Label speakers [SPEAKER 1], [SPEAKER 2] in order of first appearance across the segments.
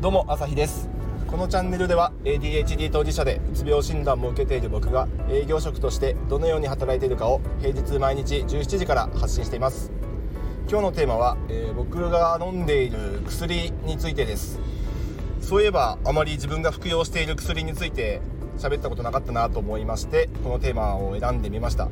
[SPEAKER 1] どうも朝日です。このチャンネルでは ADHD 当事者でうつ病診断も受けている僕が営業職としてどのように働いているかを平日毎日17時から発信しています。今日のテーマは、えー、僕が飲んでいる薬についてです。そういえばあまり自分が服用している薬について喋ったことなかったなと思いましてこのテーマを選んでみました。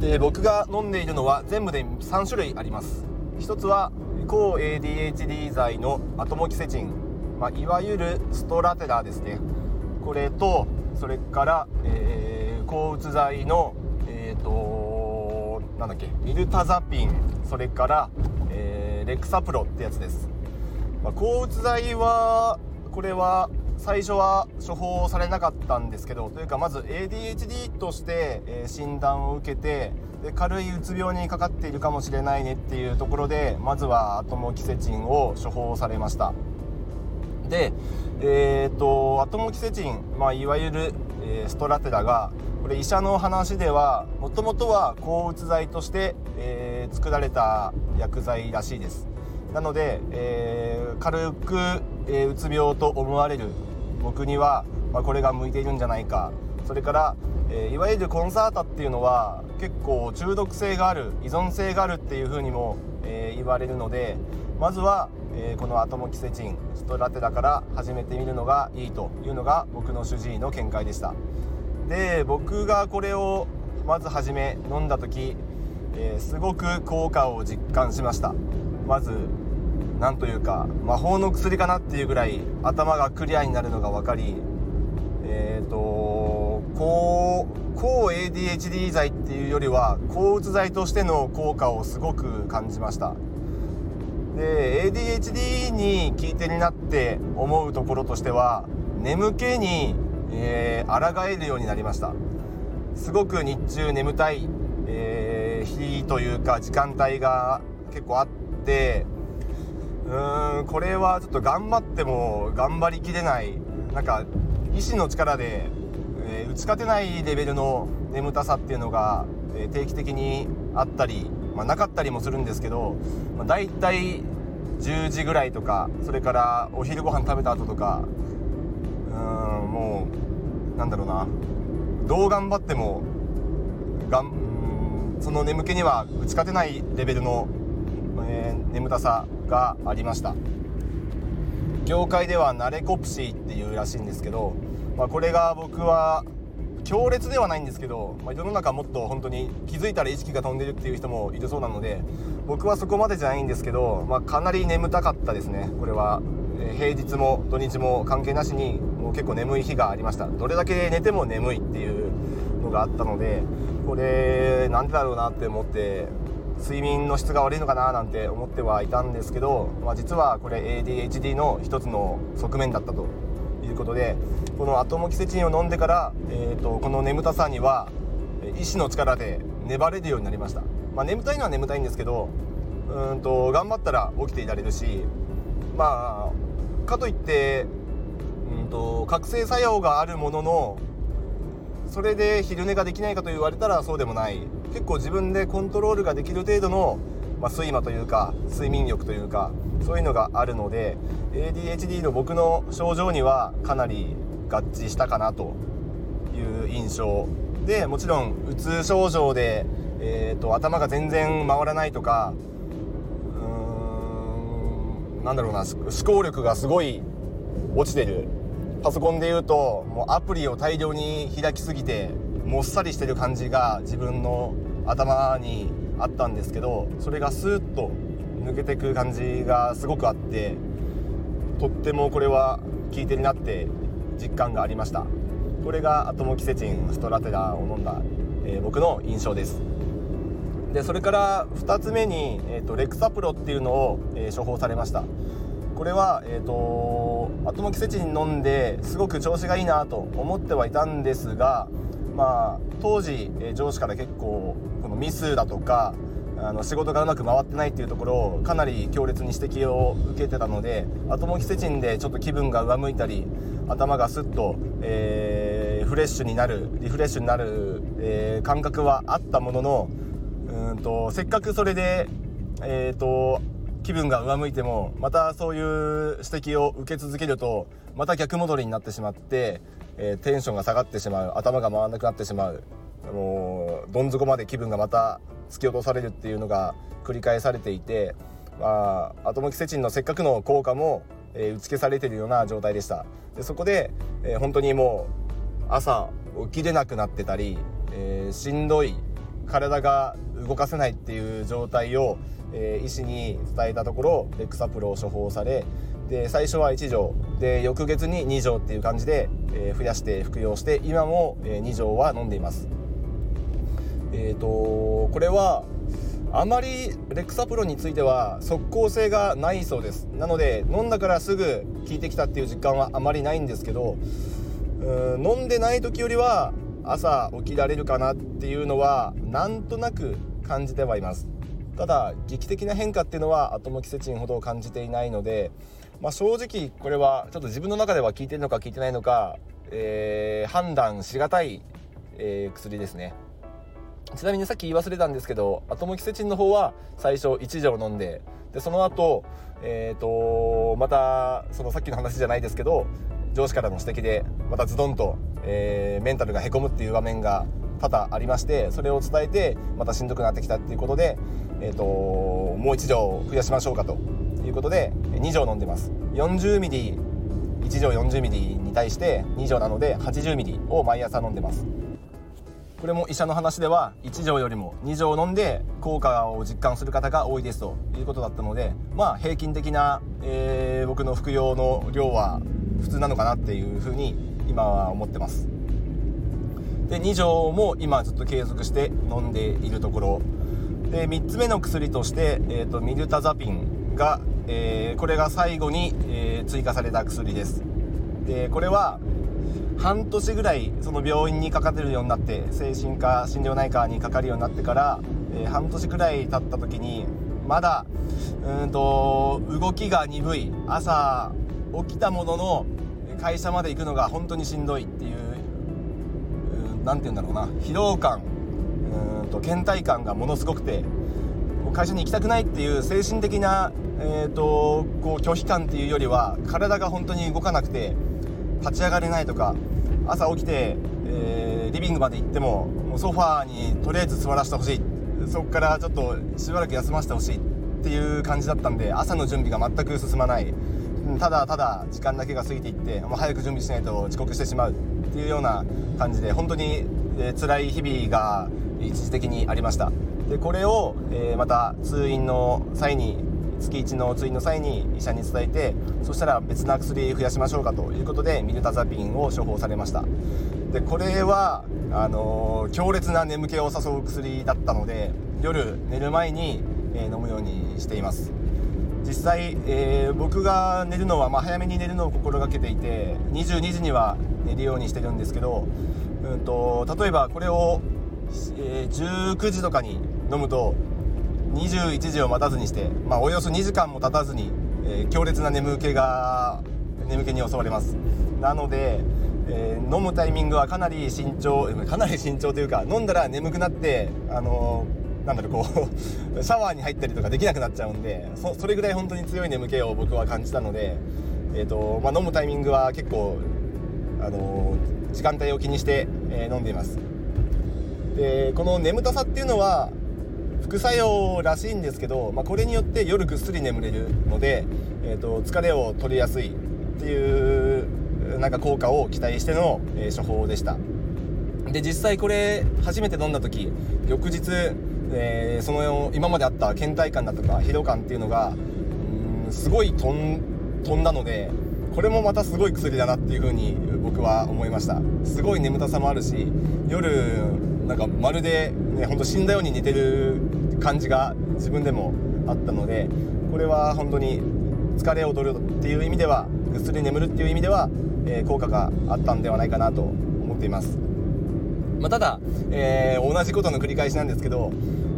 [SPEAKER 1] で僕が飲んでいるのは全部で3種類あります。一つは抗 ADHD 剤のアトモキセチン、まあ、いわゆるストラテラですね。これとそれから、えー、抗うつ剤のえっ、ー、となんだっけミルタザピン。それから、えー、レクサプロってやつです、まあ、抗うつ剤はこれは最初は処方されなかったんですけどというかまず ADHD として、え、診断を受けてで軽いうつ病にかかっているかもしれないねっていうところでまずはアトモキセチンを処方されました。でえーと、アトモキセチン、まあ、いわゆる、え、ストラテラがこれ医者の話ではもともとは抗うつ剤として、えー、作られた薬剤らしいです。なので、えー、軽く、えー、うつ病と思われる僕には、まあ、これが向いているんじゃないか。それから、えー、いわゆるコンサータっていうのは結構中毒性がある依存性があるっていうふうにも、えー、言われるのでまずは、えー、このアトモキセチンストラテラから始めてみるのがいいというのが僕の主治医の見解でした。で僕がこれをまず初め飲んだ時、えすごく効果を実感しました。まずなんというか魔法の薬かなっていうぐらい頭がクリアになるのが分かりえっ、ー、と抗抗 ADHD 剤っていうよりは抗うつ剤としての効果をすごく感じました。で ADHD に効いてになって思うところとしては眠気に、えー、抗えるようになりました。すごく日中眠たい、えー、日というか時間帯が結構あってうーんこれはちょっと頑張っても頑張りきれない。なんか意志の力で、えー、打ち勝てないレベルの眠たさっていうのが、えー、定期的にあったり、まあ、なかったりもするんですけど、まあ、大体10時ぐらいとかそれからお昼ご飯食べた後とかうーんもうなんだろうな。どう頑張ってもがんその眠気には打ち勝てないレベルの、えー、眠たさがありました。業界ではナレコプシーっていうらしいんですけど、まあ、これが僕は強烈ではないんですけど、まあ、世の中もっと本当に気づいたら意識が飛んでるっていう人もいるそうなので僕はそこまでじゃないんですけど、まあ、かなり眠たかったですね。これは、えー、平日も土日も関係なしにもう結構眠い日がありました。どれだけ寝ても眠いっていうのがあったのでこれなんでだろうなって思って睡眠の質が悪いのかななんて思ってはいたんですけど、まあ、実はこれ ADHD の一つの側面だったということでこのアトモキセチンを飲んでから、えーと、この眠たさには意志の力で粘れるようになりました、まあ、眠たいのは眠たいんですけどうんと頑張ったら起きていられるしまあかといってうんと覚醒作用があるもののそれで昼寝ができないかと言われたらそうでもない。結構自分でコントロールができる程度の、まあ、睡魔というか睡眠力というかそういうのがあるので ADHD の僕の症状にはかなり合致したかなという印象でもちろんうつ症状で、えーと、頭が全然回らないとかうーんなんだろうな思考力がすごい落ちてる。パソコンで言うともうアプリを大量に開きすぎてもっさりしてる感じが自分の頭にあったんですけどそれがスーッと抜けてく感じがすごくあってとってもこれは効いてになって実感がありました。これがアトモキセチンストラテラを飲んだ、えー、僕の印象です。でそれから2つ目に、えーと、レクサプロっていうのを、えー、処方されました。これは、えーと、アトモキセチン飲んですごく調子がいいなと思ってはいたんですがまあ当時、えー、上司から結構ミスだとかあの仕事がうまく回ってないっていうところをかなり強烈に指摘を受けてたのでアトモキセチンでちょっと気分が上向いたり頭がスッと、えー、フレッシュになるリフレッシュになる、えー、感覚はあったもののうんとせっかくそれで、えーと、気分が上向いてもまたそういう指摘を受け続けるとまた逆戻りになってしまって、えー、テンションが下がってしまう頭が回らなくなってしまう。もうどん底まで気分がまた突き落とされるっていうのが繰り返されていて、まあ、アトモキセチンのせっかくの効果も、えー、打ち消されてるような状態でした。でそこで、えー、本当にもう朝起きれなくなってたり、えー、しんどい体が動かせないっていう状態を、えー、医師に伝えたところレクサプロを処方されで最初は1錠で翌月に2錠っていう感じで、えー、増やして服用して今も、えー、2錠は飲んでいます。えーと、これはあまりレクサプロについては即効性がないそうです。なので飲んだからすぐ効いてきたっていう実感はあまりないんですけどうん飲んでない時よりは朝起きられるかなっていうのはなんとなく感じてはいます。ただ劇的な変化っていうのはアトモキセチンほど感じていないので、まあ、正直これはちょっと自分の中では効いてるのか効いてないのか、えー、判断しがたい、えー、薬ですね。ちなみにさっき言い忘れたんですけどアトモキセチンの方は最初1錠飲んででその後、えーと、またそのさっきの話じゃないですけど上司からの指摘でまたズドンと、えー、メンタルがへこむっていう場面が多々ありましてそれを伝えてまたしんどくなってきたっていうことで、えーと、もう1錠増やしましょうかということで2錠飲んでます。40ml 1錠 40ml に対して2錠なので 80ml を毎朝飲んでます。これも医者の話では1錠よりも2錠飲んで効果を実感する方が多いですということだったのでまあ平均的な、えー、僕の服用の量は普通なのかなっていうふうに今は思ってます。で2錠も今ずっと継続して飲んでいるところ。で3つ目の薬として、えーと、ミルタザピンが、えー、これが最後に、えー、追加された薬です。でこれは半年ぐらいその病院にかかってるようになって精神科心療内科にかかるようになってから、えー、半年ぐらい経った時にまだうんと動きが鈍い朝起きたものの会社まで行くのが本当にしんどいっていう何て言うんだろうな疲労感うんと倦怠感がものすごくて会社に行きたくないっていう精神的な、えーとこう拒否感っていうよりは体が本当に動かなくて立ち上がれないとか朝起きて、えー、リビングまで行ってももうソファーにとりあえず座らせてほしい。そこからちょっとしばらく休ませてほしいっていう感じだったんで朝の準備が全く進まない。ただただ時間だけが過ぎていってもう早く準備しないと遅刻してしまうっていうような感じで本当に、えー、辛い日々が一時的にありました。でこれを、えー、また通院の際に月1の通院の際に医者に伝えてそしたら別な薬増やしましょうかということでミルタザピンを処方されました。でこれはあのー、強烈な眠気を誘う薬だったので夜寝る前に、え、飲むようにしています。実際、えー、僕が寝るのは、まあ、早めに寝るのを心がけていて22時には寝るようにしてるんですけど、うんと、例えばこれを、え19時とかに飲むと21時を待たずにして、まあ、およそ2時間も経たずに、えー、強烈な眠気が眠気に襲われます。なので、えー、飲むタイミングはかなり慎重 かなり慎重というか飲んだら眠くなってあのー、なんだろうこう シャワーに入ったりとかできなくなっちゃうんでそそれぐらい本当に強い眠気を僕は感じたので、えーとまあ、飲むタイミングは結構、あの時間帯を気にして、え飲んでいます。でこの眠たさっていうのは副作用らしいんですけど、まあ、これによって夜ぐっすり眠れるので、えーと、疲れを取りやすいっていうなんか効果を期待しての、えー、処方でした。で実際これ初めて飲んだ時翌日、えー、その今まであった倦怠感だとか疲労感っていうのがうんすごい飛ん飛んだのでこれもまたすごい薬だなっていう風に僕は思いました。すごい眠たさもあるし夜なんかまるで、ね、ほんと死んだように似てる感じが自分でもあったのでこれは本当に疲れを取るっていう意味ではぐっすり眠るっていう意味では、えー、効果があったんではないかなと思っています、まあ、ただ、えー、同じことの繰り返しなんですけど、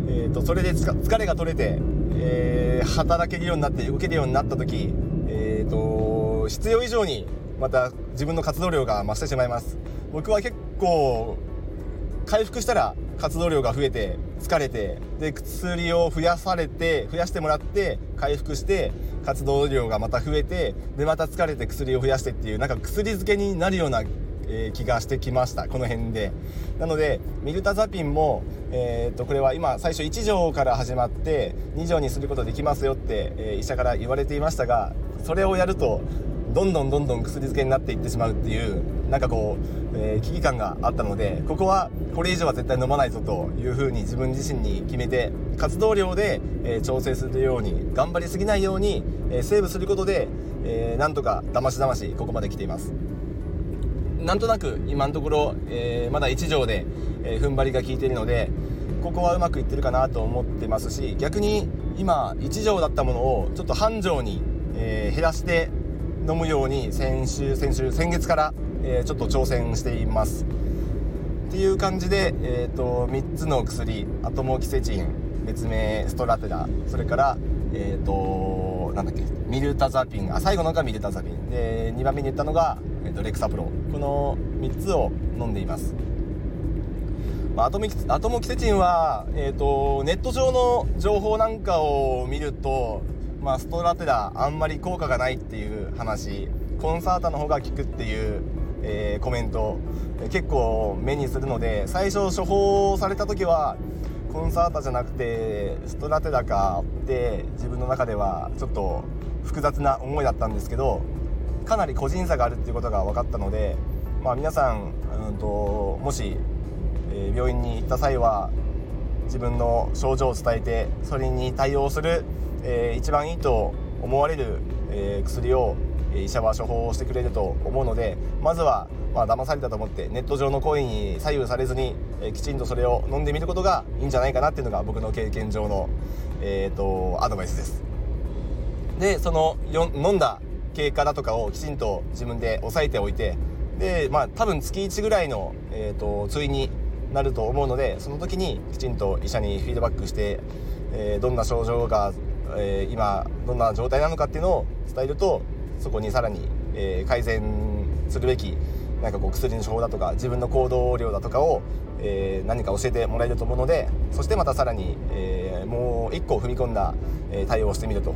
[SPEAKER 1] えーと、それで疲れが取れて、えー、働けるようになって動けるようになった時、えーと必要以上にまた自分の活動量が増してしまいます。僕は結構回復したら活動量が増えて疲れてで薬を増やされて増やしてもらって回復して活動量がまた増えてでまた疲れて薬を増やしてっていうなんか薬漬けになるような、えー、気がしてきました。この辺で。なのでミルタザピンも、えー、とこれは今最初1錠から始まって2錠にすることできますよって、えー、医者から言われていましたがそれをやるとどんどんどんどん薬漬けになっていってしまうっていうなんかこう、えー、危機感があったのでここはこれ以上は絶対飲まないぞというふうに自分自身に決めて活動量で、えー、調整するように頑張りすぎないように、えー、セーブすることで、えー、なんとかだましだましここまで来ています。なんとなく今のところ、えー、まだ1錠で、えー、踏ん張りが効いているのでここはうまくいってるかなと思ってますし逆に今1錠だったものをちょっと半錠に、えー、減らして飲むように先週先週先月から、えー、ちょっと挑戦しています。っていう感じで、えーと、3つの薬アトモキセチン別名ストラテラそれからえっ、ー、となんだっけミルタザピンあ最後のがミルタザピン。で2番目に言ったのが、えーと、レクサプロ。この3つを飲んでいます。まあ、アトミアトモキセチンは、えーとネット上の情報なんかを見るとまあ、ストラテラあんまり効果がないっていう話。コンサータの方が効くっていう、えー、コメント。結構目にするので最初処方された時はコンサータじゃなくてストラテラかって自分の中ではちょっと複雑な思いだったんですけどかなり個人差があるっていうことが分かったので、まあ、皆さん、うんと、もし、えー、病院に行った際は自分の症状を伝えてそれに対応するえー、一番いいと思われる、えー、薬を医者は処方してくれると思うのでまずはまあ騙されたと思ってネット上の声に左右されずに、えー、きちんとそれを飲んでみることがいいんじゃないかなっていうのが僕の経験上の、えーと、アドバイスです。でそのよ飲んだ経過だとかをきちんと自分で押さえておいてでまあ多分月1ぐらいの、えーと、通院になると思うのでその時にきちんと医者にフィードバックして、えー、どんな症状がえー、今どんな状態なのかっていうのを伝えるとそこにさらに、えー、改善するべきなんかこう薬の処方だとか自分の行動量だとかを、えー、何か教えてもらえると思うのでそしてまたさらに、えー、もう一個踏み込んだ、え対応をしてみると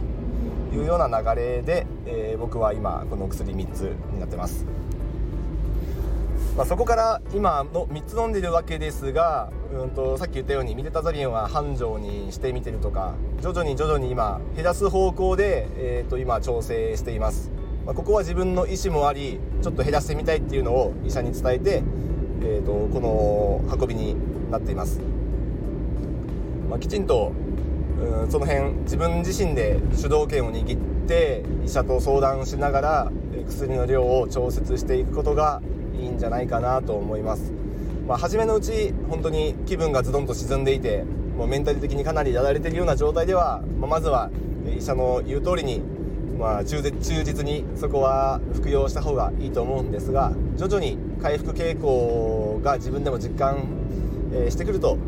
[SPEAKER 1] いうような流れで、え僕は今この薬3つになってます。まあ、そこから今の3つ飲んでるわけですが、うんと、さっき言ったようにミデタザリンは半錠にしてみてるとか徐々に徐々に今減らす方向で、えー、と今調整しています、まあ、ここは自分の意思もありちょっと減らしてみたいっていうのを医者に伝えて、えー、とこの運びになっています、まあ、きちんとうんその辺自分自身で主導権を握って医者と相談しながら薬の量を調節していくことがいいんじゃないかなと思います。まあ、初めのうち本当に気分がズドンと沈んでいてもうメンタル的にかなりやられているような状態では、まあ、まずは医者の言う通りに、まあ、忠実にそこは服用した方がいいと思うんですが徐々に回復傾向が自分でも実感、えしてくると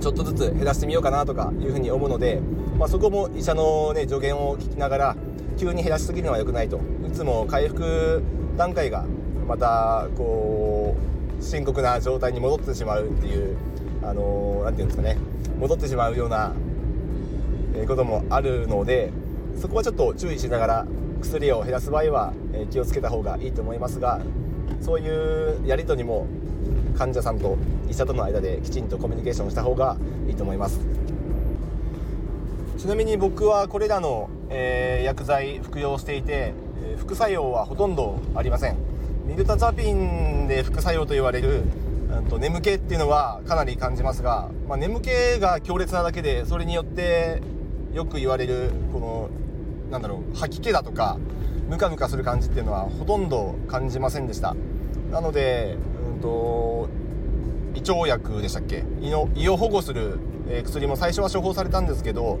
[SPEAKER 1] ちょっとずつ減らしてみようかなとかいうふうに思うので、まあ、そこも医者の、ね、助言を聞きながら急に減らしすぎるのは良くないといつも回復段階がまたこう深刻な状態に戻ってしまうっていうあの何て言うんですかね。戻ってしまうようなこともあるのでそこはちょっと注意しながら薬を減らす場合は気をつけた方がいいと思いますがそういうやり取りも患者さんと医者との間できちんとコミュニケーションした方がいいと思います。ちなみに僕はこれらの、え、薬剤服用していて副作用はほとんどありません。ミルタザピンで副作用と言われるうんと眠気っていうのはかなり感じますが、まあ、眠気が強烈なだけでそれによってよく言われるこのなんだろう吐き気だとかムカムカする感じっていうのはほとんど感じませんでした。なので、うんと、胃腸薬でしたっけ？胃の胃を保護する、薬も最初は処方されたんですけど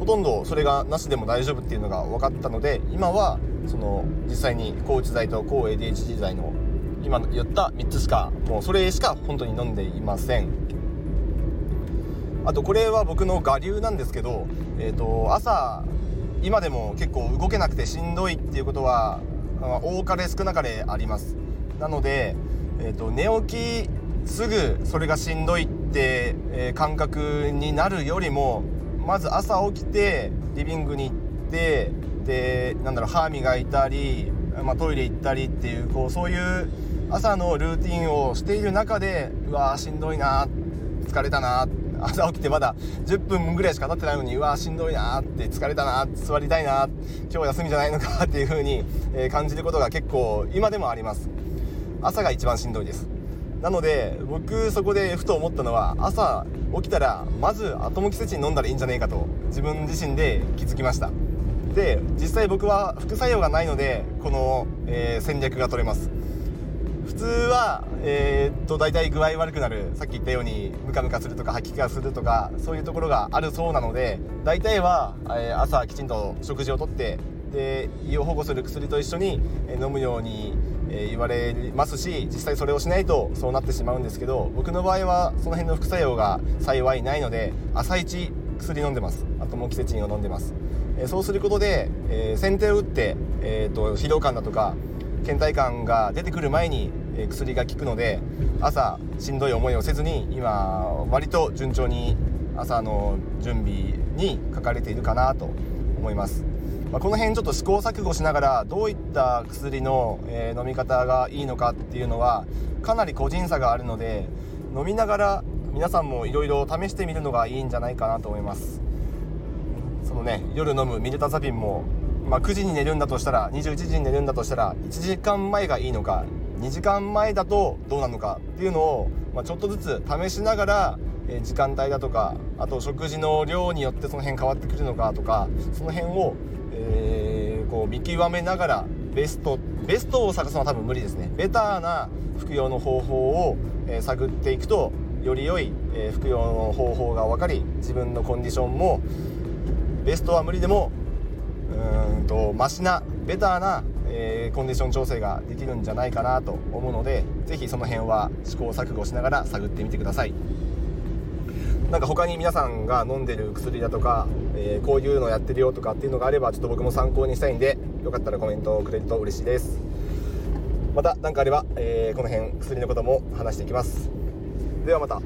[SPEAKER 1] ほとんどそれがなしでも大丈夫っていうのが分かったので今はその実際に抗うつ剤と抗 ADHD 剤の今言った3つしかもうそれしか本当に飲んでいません。あとこれは僕の我流なんですけど、えーと、朝今でも結構動けなくてしんどいっていうことは多かれ少なかれあります。なので、えーと、寝起きすぐそれがしんどいって、え、感覚になるよりもまず朝起きてリビングに行ってでなんだろう歯磨いたり、まあ、トイレ行ったりっていうこうそういう朝のルーティンをしている中でうわーしんどいな疲れたな朝起きてまだ10分ぐらいしか経ってないのにうわーしんどいなって疲れたな座りたいな今日休みじゃないのかっていう風に感じることが結構今でもあります。朝が一番しんどいです。なので僕そこでふと思ったのは朝起きたらまずアトモキセチン飲んだらいいんじゃねえかと自分自身で気づきました。で実際僕は副作用がないのでこの、えー、戦略が取れます。普通は、えー、っと大体具合悪くなる。さっき言ったようにムカムカするとか吐き気がするとかそういうところがあるそうなので大体は、えー、朝きちんと食事をとってで胃を保護する薬と一緒にえ飲むようにえ言われますし実際それをしないとそうなってしまうんですけど僕の場合はその辺の副作用が幸いないので朝一薬飲んでます。あとモキセチンを飲んでます、えそうすることで、え先手を打って、えーと、疲労感だとか倦怠感が出てくる前に、え薬が効くので朝しんどい思いをせずに今割と順調に朝の準備に書かれているかなと思います。まあ、この辺ちょっと試行錯誤しながらどういった薬の、え、飲み方がいいのかっていうのはかなり個人差があるので飲みながら皆さんもいろいろ試してみるのがいいんじゃないかなと思います。そのね夜飲むミルタザピンも、まあ、9時に寝るんだとしたら21時に寝るんだとしたら1時間前がいいのか2時間前だとどうなのかっていうのを、まあ、ちょっとずつ試しながら時間帯だとかあと食事の量によってその辺変わってくるのかとかその辺をえー、こう見極めながらベストベストを探すのは多分無理ですねベターな服用の方法を、え、探っていくとより良い、え、服用の方法が分かり自分のコンディションもベストは無理でもうんとマシなベターな、えー、コンディション調整ができるんじゃないかなと思うので是非その辺は試行錯誤しながら探ってみてください。なんか他に皆さんが飲んでる薬だとか、えー、こういうのやってるよとかっていうのがあればちょっと僕も参考にしたいんでよかったらコメントをくれると嬉しいです。また何かあれば、えー、この辺薬のことも話していきます。ではまた。